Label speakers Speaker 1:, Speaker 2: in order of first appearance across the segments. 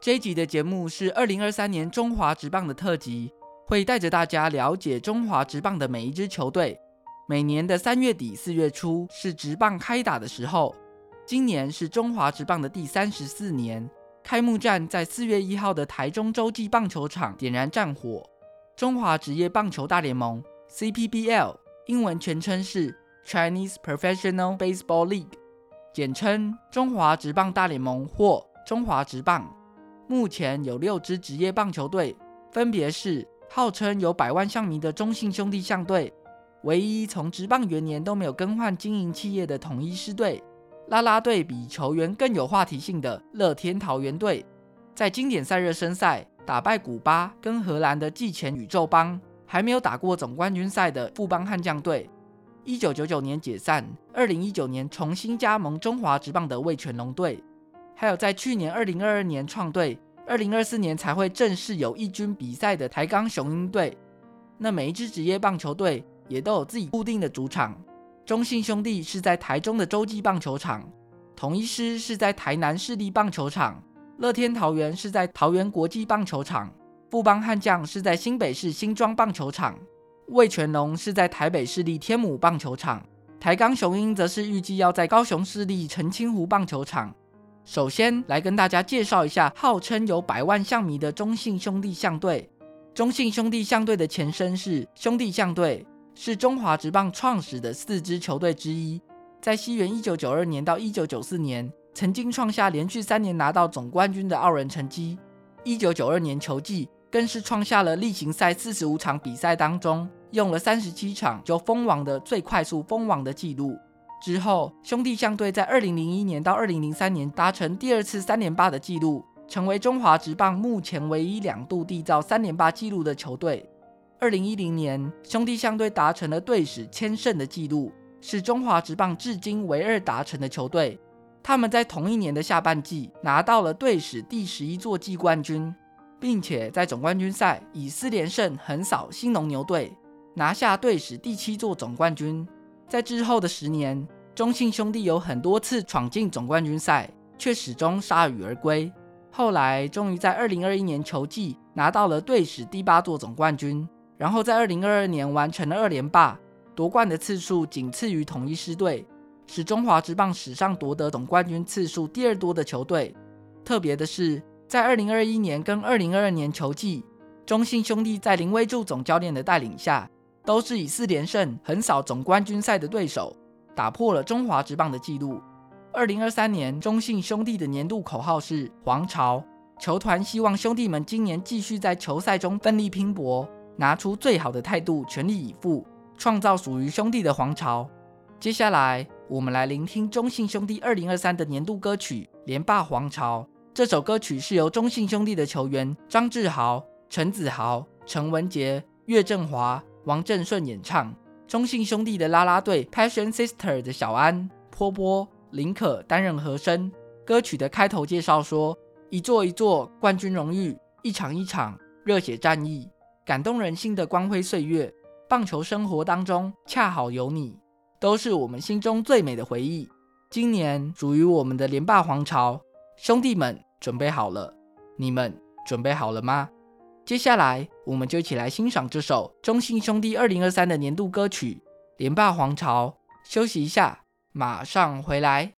Speaker 1: 这一集的节目是二零二三年中华职棒的特辑，会带着大家了解中华职棒的每一支球队。每年的三月底四月初是职棒开打的时候，今年是中华职棒的第三十四年，开幕战在四月一号的台中洲际棒球场点燃战火。中华职业棒球大联盟 （CPBL） 英文全称是 Chinese Professional Baseball League，简称中华职棒大联盟或中华职棒。目前有六支职业棒球队，分别是号称有百万象迷的中信兄弟象队，唯一从职棒元年都没有更换经营企业的统一狮队，啦啦队比球员更有话题性的乐天桃园队，在经典赛热身赛打败古巴跟荷兰的季前宇宙邦，还没有打过总冠军赛的富邦悍将队，一九九九年解散，二零一九年重新加盟中华职棒的味全龙队。还有在去年二零二二年创队，二零二四年才会正式有一军比赛的台钢雄鹰队。那每一支职业棒球队也都有自己固定的主场。中信兄弟是在台中的洲际棒球场，统一狮是在台南市立棒球场，乐天桃园是在桃园国际棒球场，富邦悍将是在新北市新庄棒球场，味全龙是在台北市立天母棒球场，台钢雄鹰则是预计要在高雄市立澄清湖棒球场。首先来跟大家介绍一下，号称有百万象迷的中信兄弟象队。中信兄弟象队的前身是兄弟象队，是中华职棒创始的四支球队之一。在西元一九九二年到一九九四年，曾经创下连续三年拿到总冠军的傲人成绩。一九九二年球季更是创下了例行赛四十五场比赛当中，用了三十七场就封王的最快速封王的纪录。之后，兄弟象队在二零零一年到二零零三年达成第二次三连霸的纪录，成为中华职棒目前唯一两度缔造三连霸纪录的球队。二零一零年，兄弟象队达成了队史千胜的纪录，是中华职棒至今唯二达成的球队。他们在同一年的下半季拿到了队史第十一座季冠军，并且在总冠军赛以四连胜横扫兴农牛队，拿下队史第七座总冠军。在之后的十年，中信兄弟有很多次闯进总冠军赛，却始终铩羽而归。后来，终于在二零二一年球季拿到了队史第八座总冠军，然后在二零二二年完成了二连霸，夺冠的次数仅次于统一狮队，是中华职棒史上夺得总冠军次数第二多的球队。特别的是，在二零二一年跟二零二二年球季，中信兄弟在林威助总教练的带领下，都是以四连胜横扫总冠军赛的对手，打破了中华职棒的纪录。二零二三年，中信兄弟的年度口号是“皇朝”，球团希望兄弟们今年继续在球赛中奋力拼搏，拿出最好的态度，全力以赴，创造属于兄弟的皇朝。接下来，我们来聆听中信兄弟2023的年度歌曲《连霸皇朝》。这首歌曲是由中信兄弟的球员张志豪、陈子豪、陈文杰、岳振华、王振顺演唱。中信兄弟的啦啦队 Passion Sister 的小安、波波、林可担任和声。歌曲的开头介绍说。一座一座冠军荣誉，一场一场热血战役，感动人心的光辉岁月。棒球生活当中恰好有你，都是我们心中最美的回忆。今年属于我们的连霸皇朝，兄弟们准备好了？你们准备好了吗？接下来我们就一起来欣赏这首中信兄弟二零二三的年度歌曲《连霸皇朝》。休息一下，马上回
Speaker 2: 来。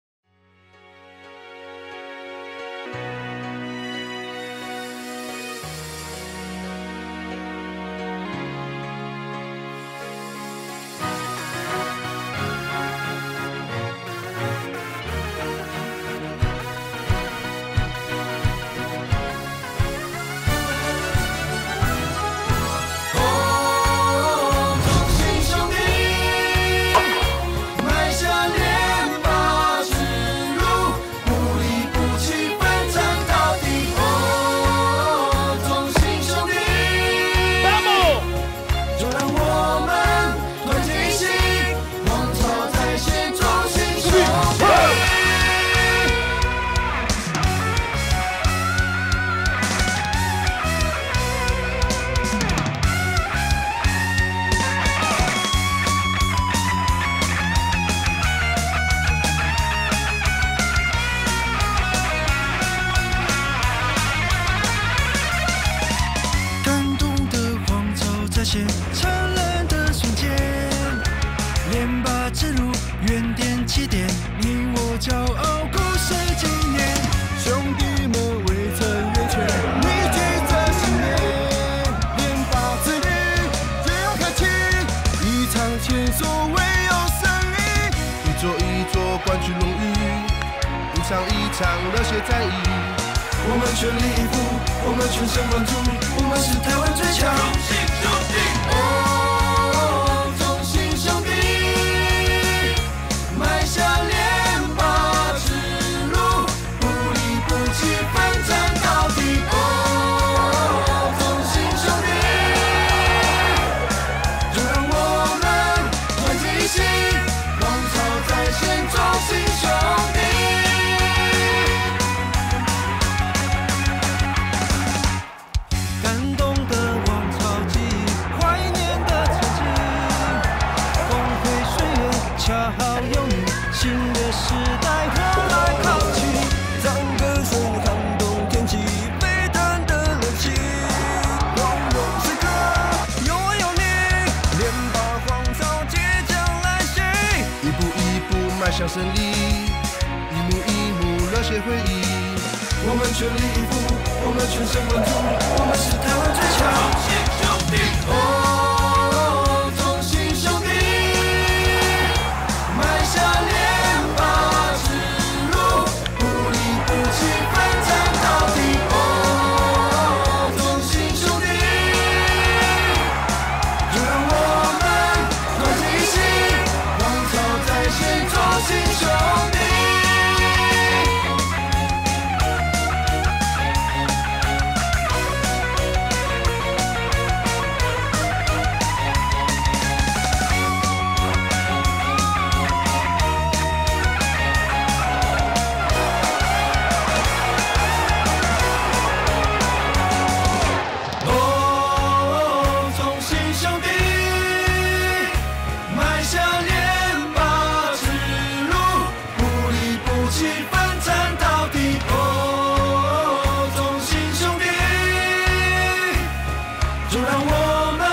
Speaker 2: 就让我们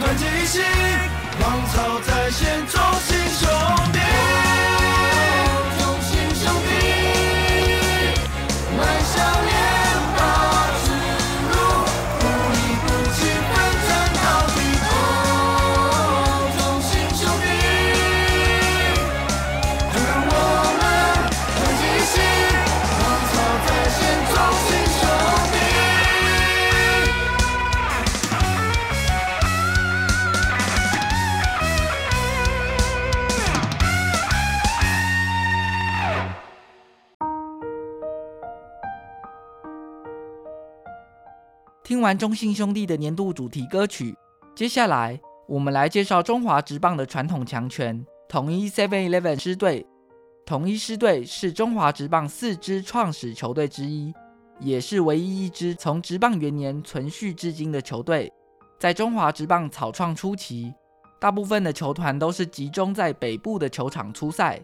Speaker 2: 团结一心，芒草在先。中。
Speaker 1: 完中信兄弟的年度主题歌曲，接下来我们来介绍中华职棒的传统强权——统一 Seven Eleven 狮队。统一狮队是中华职棒四支创始球队之一，也是唯一一支从职棒元年存续至今的球队。在中华职棒草创初期，大部分的球团都是集中在北部的球场出赛，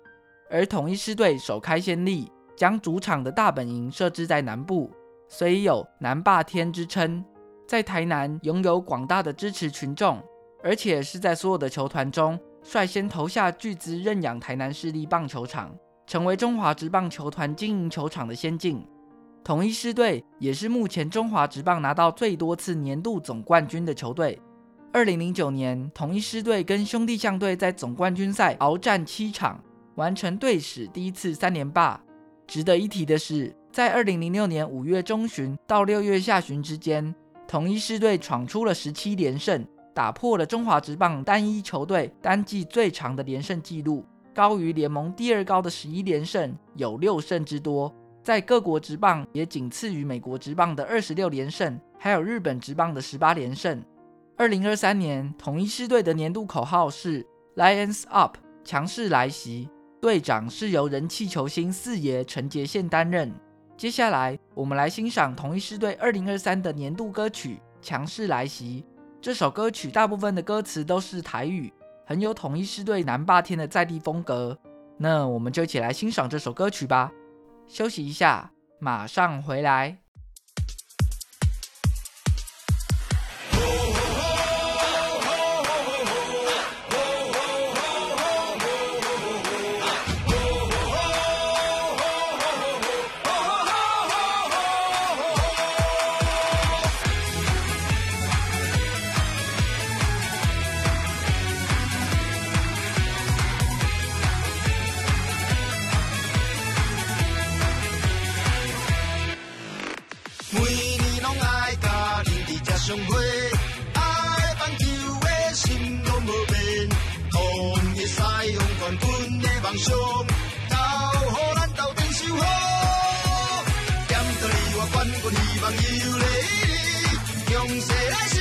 Speaker 1: 而统一狮队首开先例，将主场的大本营设置在南部，虽有“南霸天”之称，在台南拥有广大的支持群众，而且是在所有的球团中。率先投下巨资认养台南市立棒球场，成为中华职棒球团经营球场的先进。统一狮队也是目前中华职棒拿到最多次年度总冠军的球队。二零零九年，统一狮队跟兄弟象队在总冠军赛鏖战七场，完成队史第一次三连霸。值得一提的是，在二零零六年五月中旬到六月下旬之间，统一狮队闯出了十七连胜。打破了中华职棒单一球队单季最长的连胜纪录，高于联盟第二高的十一连胜，有六胜之多。在各国职棒也仅次于美国职棒的二十六连胜，还有日本职棒的十八连胜。二零二三年统一狮队的年度口号是 “Lions Up”，强势来袭。队长是由人气球星四爷陈杰宪担任。接下来我们来欣赏统一狮队二零二三的年度歌曲《强势来袭》。这首歌曲大部分的歌词都是台语，很有统一狮队南霸天的在地风格。那我们就一起来欣赏这首歌曲吧。休息一下，马上回来。
Speaker 3: 上火，爱棒球的心拢无变，统一赛用冠军的梦想，交好咱斗阵守护。点到你我冠军希望有你，强势来势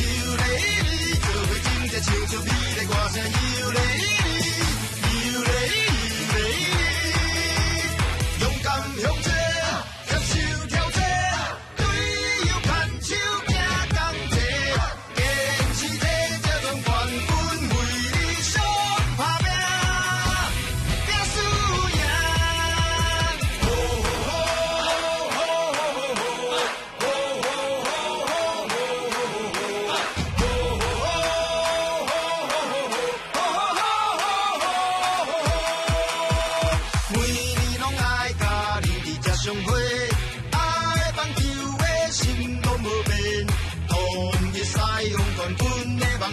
Speaker 3: 有你，做伙真正唱出美丽歌声有你。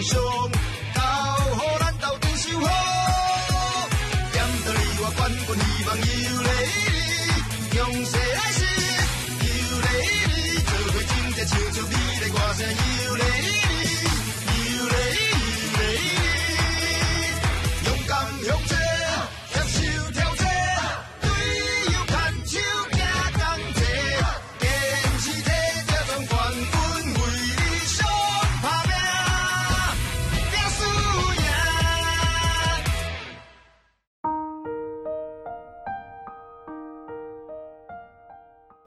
Speaker 3: show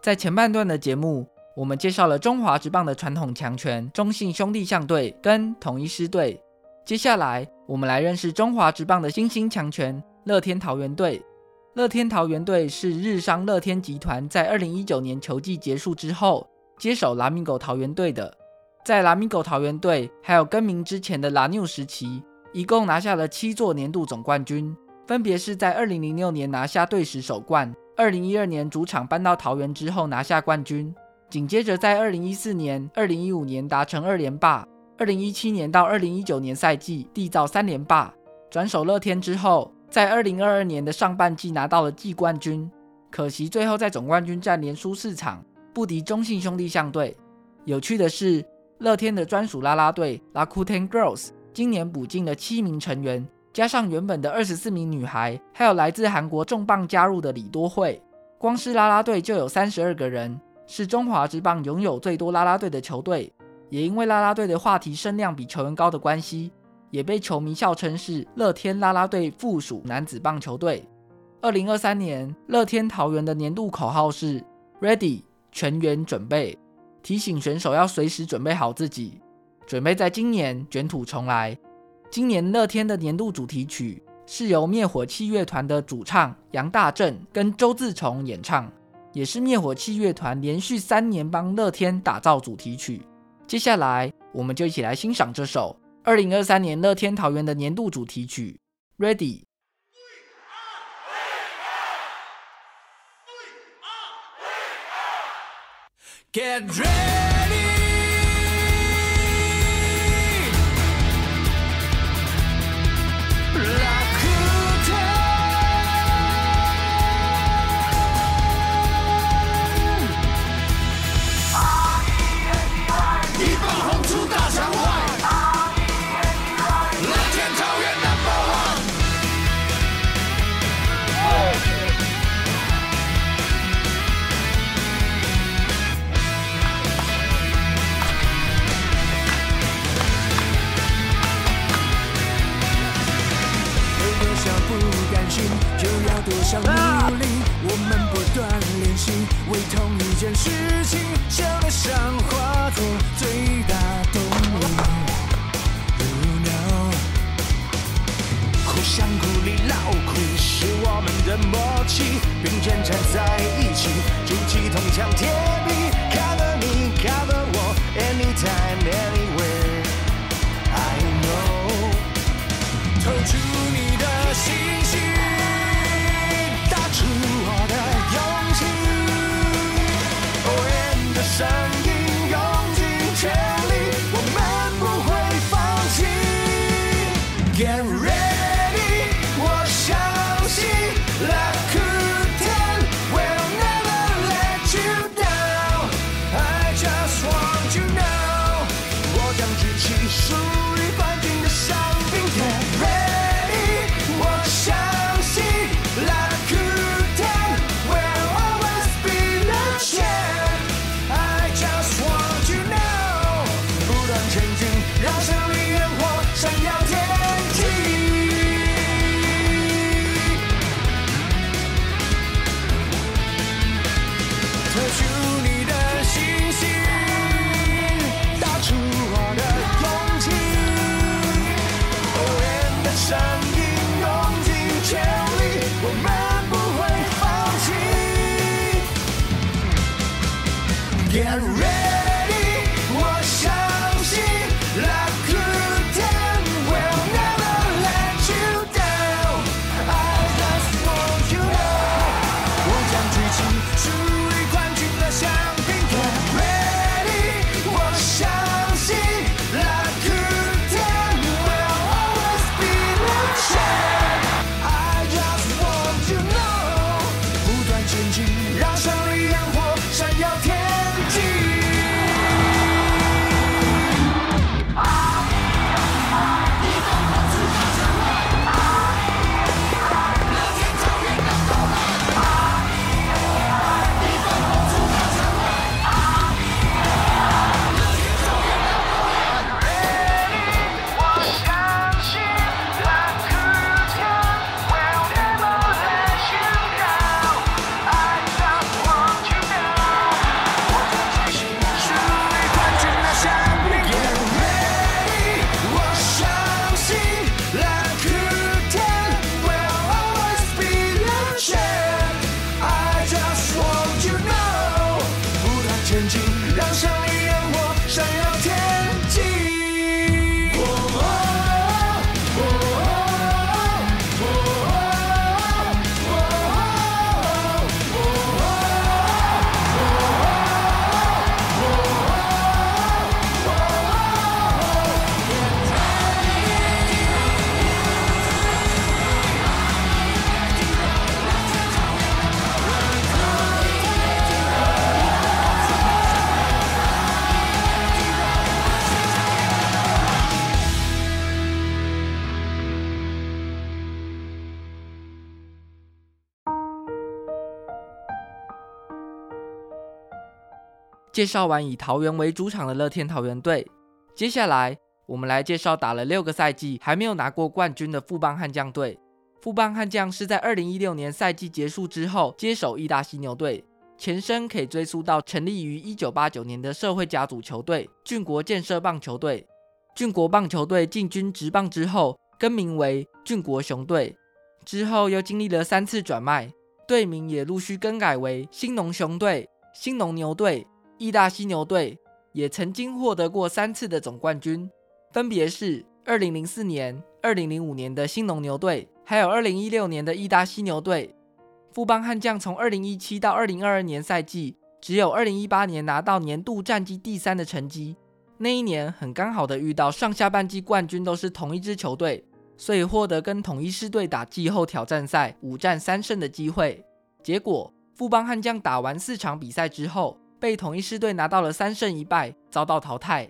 Speaker 1: 在前半段的节目，我们介绍了中华职棒的传统强权中信兄弟象队跟统一狮队。接下来，我们来认识中华职棒的新兴强权乐天桃园队。乐天桃园队是日商乐天集团在二零一九年球季结束之后接手拉米狗桃园队的。在拉米狗桃园队还有更名之前的拉纽时期，一共拿下了七座年度总冠军，分别是在二零零六年拿下队史首冠。二零一二年主场搬到桃园之后拿下冠军，紧接着在二零一四年、二零一五年达成二连霸，二零一七年到二零一九年赛季缔造三连霸。转手乐天之后，在二零二二年的上半季拿到了季冠军，可惜最后在总冠军战连输四场，不敌中信兄弟象队。有趣的是，乐天的专属啦啦队 Lakuten Girls 今年补进了七名成员。加上原本的二十四名女孩，还有来自韩国重磅加入的李多慧，光是啦啦队就有三十二个人，是中华职棒拥有最多啦啦队的球队，也因为啦啦队的话题声量比球员高的关系，也被球迷笑称是乐天啦啦队附属男子棒球队。二零二三年，乐天桃园的年度口号是 “Ready，全员准备”，提醒选手要随时准备好自己，准备在今年卷土重来。今年乐天的年度主题曲是由灭火器乐团的主唱杨大正跟周自崇演唱。也是灭火器乐团连续三年帮乐天打造主题曲。接下来，我们就一起来欣赏这首二零二三年乐天桃园的年度主题曲《》。Ready.
Speaker 2: 《Get ready.
Speaker 1: 介绍完以桃园为主场的乐天桃园队，接下来我们来介绍打了六个赛季还没有拿过冠军的富邦悍将队。富邦悍将是在二零一六年赛季结束之后接手义大犀牛队，前身可以追溯到成立于一九八九年的社会甲组球队俊国建设棒球队。俊国棒球队进军职棒之后，更名为俊国熊队，之后又经历了三次转卖，队名也陆续更改为兴农熊队、兴农牛队、义大犀牛队，也曾经获得过三次的总冠军，分别是二零零四年、二零零五年的兴农牛队。还有二零一六年的义大犀牛队，富邦悍将从二零一七到二零二二年赛季，只有二零一八年拿到年度战绩第三的成绩。那一年很刚好的遇到上下半季冠军都是同一支球队，所以获得跟统一狮队打季后挑战赛五战三胜的机会。结果富邦悍将打完四场比赛之后，被统一狮队拿到了三胜一败，遭到淘汰。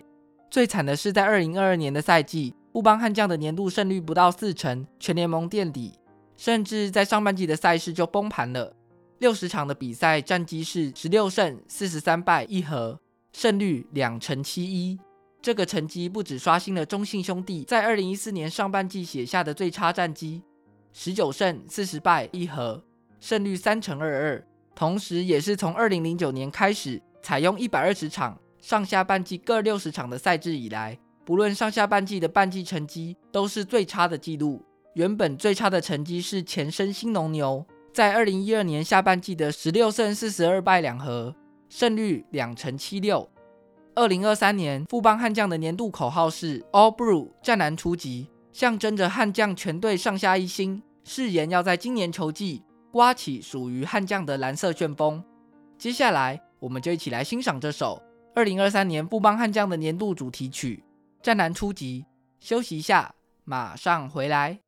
Speaker 1: 最惨的是在二零二二年的赛季。富邦悍将的年度胜率不到四成，全联盟垫底，甚至在上半季的赛事就崩盘了。六十场的比赛战绩是十六胜四十三败一和，胜率两成七一。这个成绩不止刷新了中信兄弟在二零一四年上半季写下的最差战绩，十九胜四十败一和，胜率三成二二，同时也是从二零零九年开始采用一百二十场上下半季各六十场的赛制以来。不论上下半季的半季成绩都是最差的记录。原本最差的成绩是前身兴农牛，在二零一二年下半季的十六胜四十二败两和，胜率两成七六。二零二三年富邦悍将的年度口号是 All Blue 战蓝出击，象征着悍将全队上下一心，誓言要在今年球季刮起属于悍将的蓝色旋风。接下来，我们就一起来欣赏这首二零二三年富邦悍将的年度主题曲。战男初级，休息一下，马上回
Speaker 4: 来。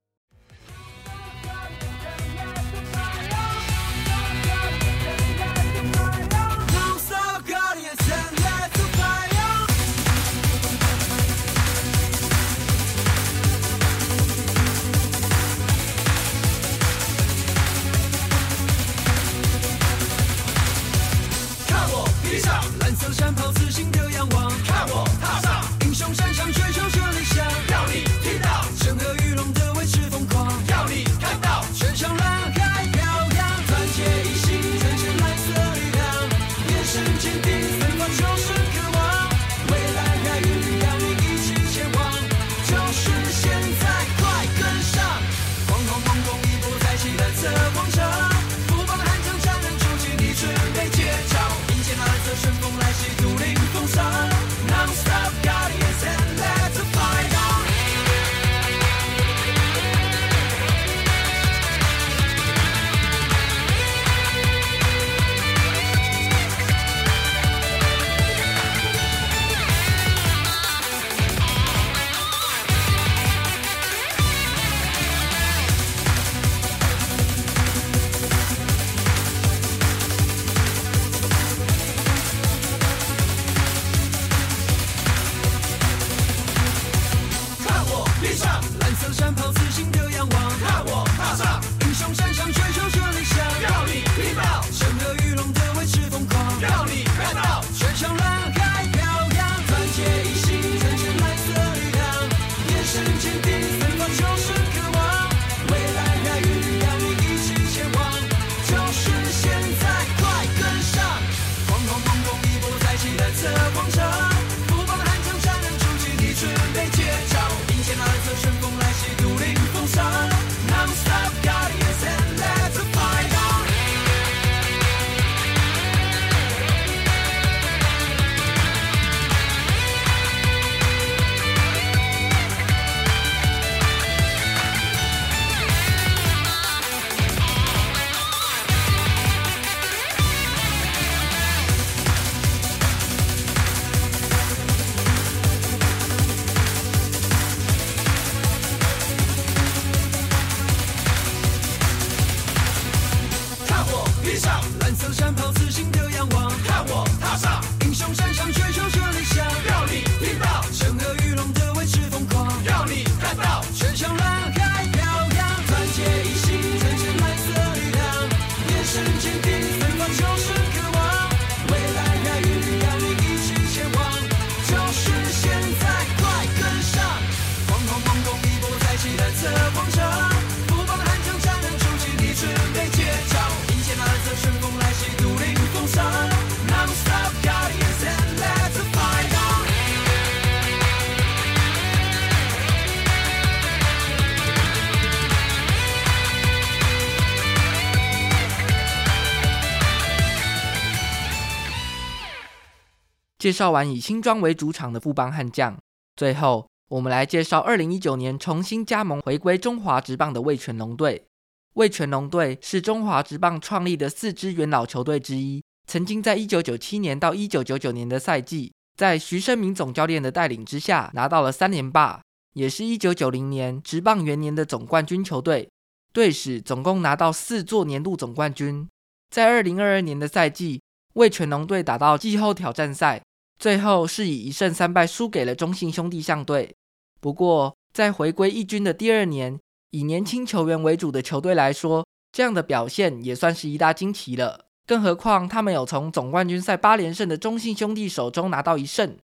Speaker 1: 介绍完以新庄为主场的富邦悍将，最后我们来介绍二零一九年重新加盟回归中华职棒的味全龙队。味全龙队是中华职棒创立的四支元老球队之一，曾经在一九九七年到一九九九年的赛季，在徐生明总教练的带领之下，拿到了三连霸，也是一九九零年职棒元年的总冠军球队，队史总共拿到四座年度总冠军。在二零二二年的赛季，味全龙队打到季后挑战赛。最后是以一胜三败输给了中信兄弟象队。不过，在回归一军的第二年，以年轻球员为主的球队来说，这样的表现也算是一大惊奇了。更何况，他们有从总冠军赛八连胜的中信兄弟手中拿到一胜。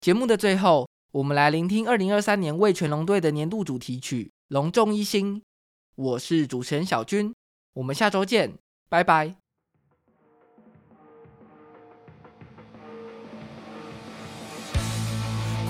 Speaker 1: 节目的最后，我们来聆听二零二三年味全龙队的年度主题曲《龙重一新》。我是主持人小军，我们下周见，拜拜。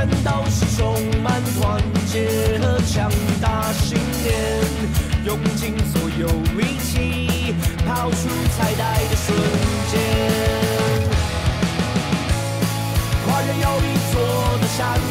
Speaker 5: 全都是充满团结和强大信念，用尽所有力气抛出彩带的瞬间，跨越又一座的山。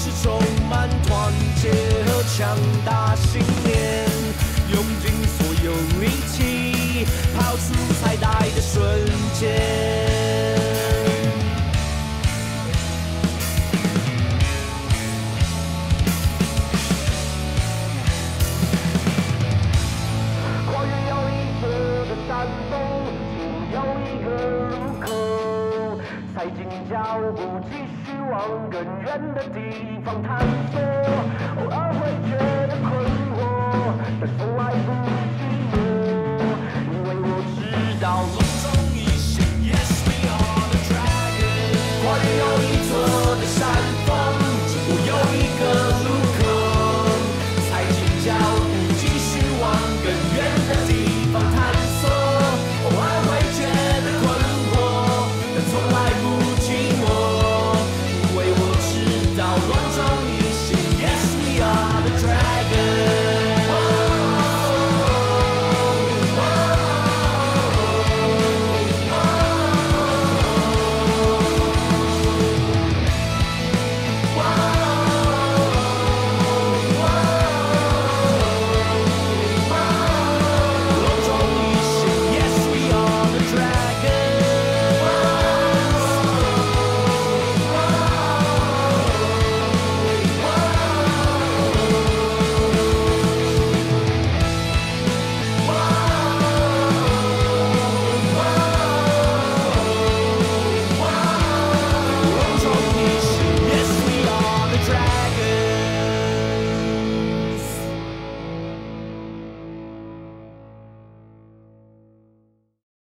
Speaker 5: 是充满团结和强大信念，用尽所有力气跑出彩带的瞬间，跨越往更远的地方探索。偶尔会觉得困惑但从来不寂寞因为我知道